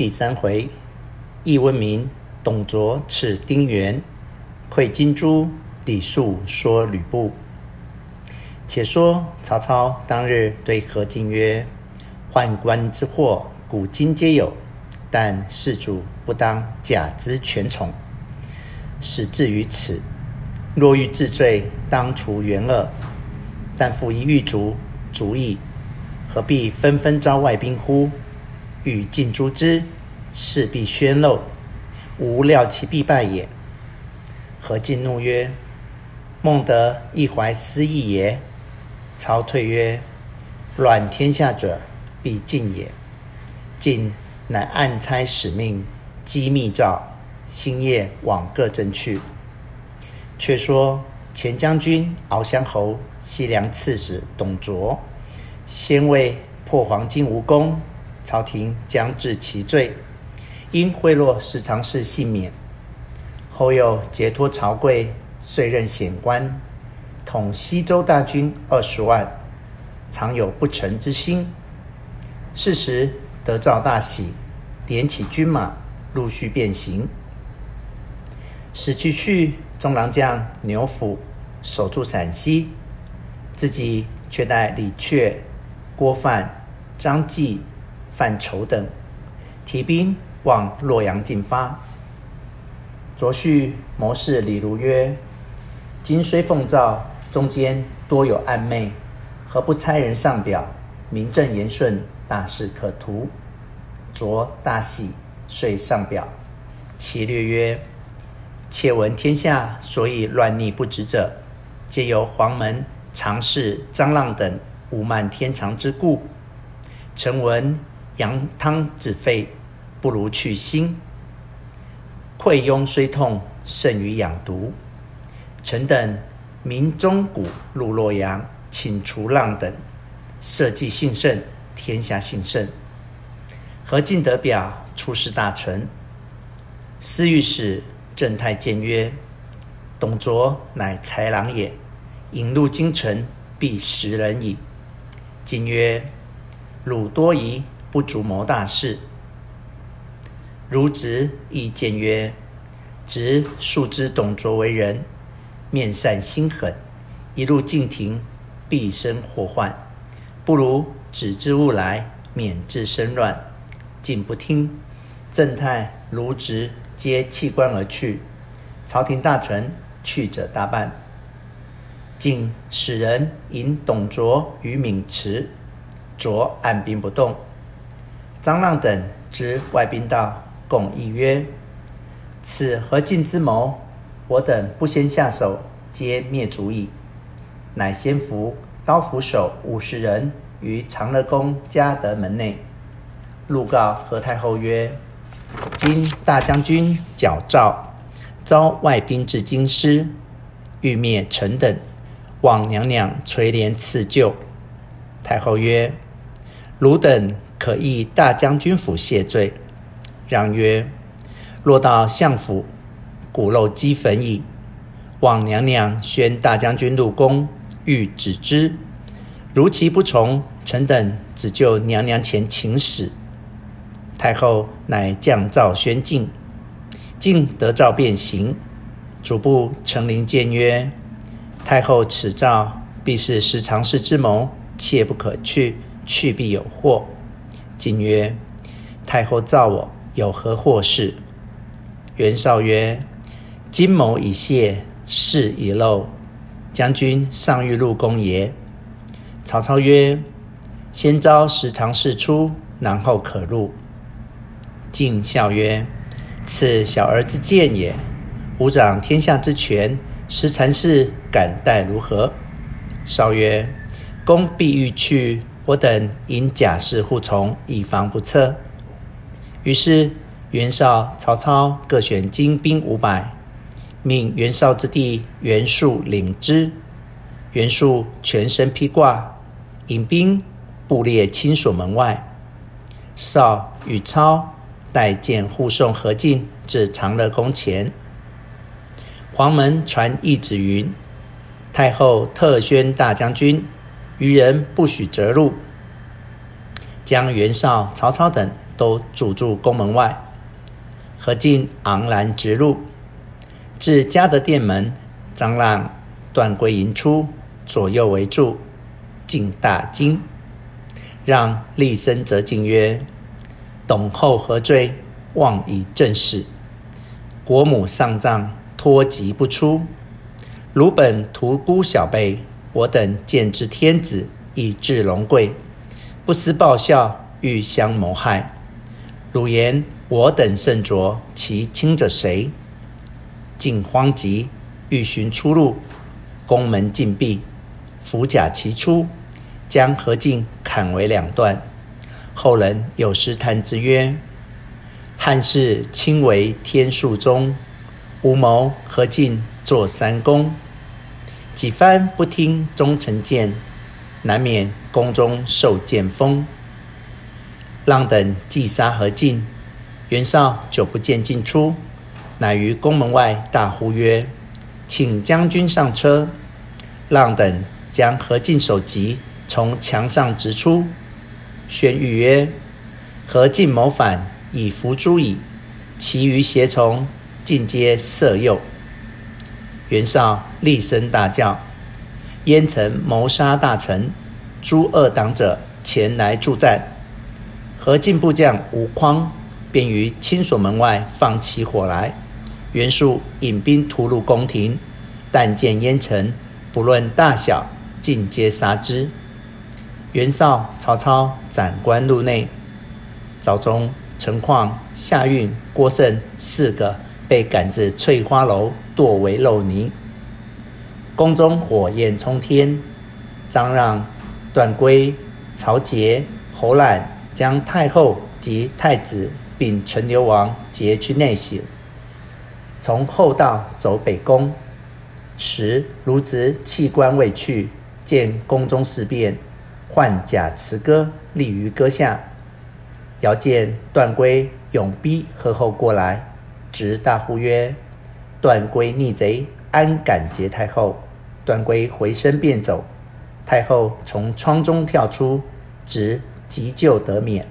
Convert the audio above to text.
第三回，易温明、董卓刺丁原，窥金珠，李肃说吕布。且说曹操当日对何进曰：“宦官之祸，古今皆有，但事主不当假之权从，始至于此。若欲治罪，当除原恶。但复一狱卒，足矣。何必纷纷招外兵乎？欲尽诛之，势必宣漏，吾料其必败也。”何进怒曰：“孟德亦怀斯意也？”操退曰：“乱天下者，必尽也。晋乃暗差使命，机密诏，星夜往各镇去。却说前将军敖襄侯西凉刺史董卓，先为破黄巾无功，朝廷将治其罪，因贿赂十常侍幸免。后又节脱朝贵，遂任显官。”统西州大军二十万，常有不臣之心。是时得诏大喜，点起军马，陆续变行。使去续中郎将牛辅守住陕西，自己却带李榷、郭范、张济、范畴等提兵往洛阳进发。卓续谋士李儒曰：“今虽奉诏。”中间多有暗昧，何不差人上表，名正言顺，大事可图。卓大喜，遂上表。其略曰：窃闻天下所以乱逆不止者，皆由黄门常侍张浪等侮慢天常之故。臣闻羊汤止沸，不如去腥。溃痈虽痛，胜于养毒。臣等。明钟鼓入洛阳，请除浪等，社稷兴盛，天下兴盛。何进得表，出使大臣。司御史郑泰见曰：“董卓乃豺狼也，引入京城，必食人矣。”今曰：“汝多疑，不足谋大事。”孺子亦见曰：“侄素知董卓为人。”面善心狠，一入境庭，必生祸患。不如止之勿来，免致生乱。进不听，正太、卢植皆弃官而去。朝廷大臣去者大半。进使人引董卓于渑池，卓按兵不动。张浪等执外兵到，共议曰：“此何进之谋？”我等不先下手，皆灭族矣。乃先伏刀斧手五十人于长乐宫嘉德门内，录告何太后曰：“今大将军矫诏，招外兵至京师，欲灭臣等，望娘娘垂怜赐救。”太后曰：“汝等可诣大将军府谢罪。”让曰：“若到相府。”骨肉齏焚矣。望娘娘宣大将军入宫，欲止之。如其不从，臣等只就娘娘前请死。太后乃降诏宣进，进得诏便行。主簿程龄谏曰：“太后此诏必是十常侍之谋，切不可去，去必有祸。”进曰：“太后召我有何祸事？”袁绍曰：今谋已泄，事已露，将军尚欲入宫耶？曹操曰：“先招十常侍出，然后可入。”晋笑曰：“此小儿之见也。吾掌天下之权，十常侍敢待如何？”绍曰：“公必欲去，我等引甲士护从，以防不测。”于是袁绍、曹操各选精兵五百。命袁绍之弟袁术领之，袁术全身披挂，引兵布列亲所门外。绍与操带剑护送何进至长乐宫前。黄门传懿旨云：太后特宣大将军，余人不许折入。将袁绍、曹操等都阻住宫门外。何进昂然直入，至嘉德殿门，张让、段珪迎出，左右围住，进大惊。让厉声责进曰：“董后何罪？妄以正事。国母丧葬，托疾不出。汝本屠孤小辈，我等见之天子，以至荣贵，不思报效，欲相谋害。汝言我等甚浊，其亲者谁？”进慌急，欲寻出路，宫门禁闭，符甲齐出，将何进砍为两段。后人有诗叹之曰：“汉室倾为天数中。”吾谋何进作三公，几番不听忠臣谏，难免宫中受剑锋。浪等计杀何进，袁绍久不见进出，乃于宫门外大呼曰：“请将军上车。”让等将何进首级从墙上直出，宣谕曰：“何进谋反，已伏诛矣，其余胁从。”尽皆色诱。袁绍厉声大叫：“燕城谋杀大臣，诛二党者前来助战。”何进部将吴匡便于亲所门外放起火来。袁术引兵突入宫廷，但见燕臣，不论大小，尽皆杀之。袁绍、曹操斩关入内，赵忠、陈况、夏运、郭盛四个。被赶至翠花楼，剁为肉泥。宫中火焰冲天。张让、段珪、曹节、侯览将太后及太子并陈留王劫去内省，从后道走北宫。时卢植弃官未去，见宫中事变，唤假持戈立于戈下。遥见段珪勇逼何后过来。直大呼曰：“段珪逆贼，安敢劫太后？”段圭回身便走，太后从窗中跳出，直急救得免。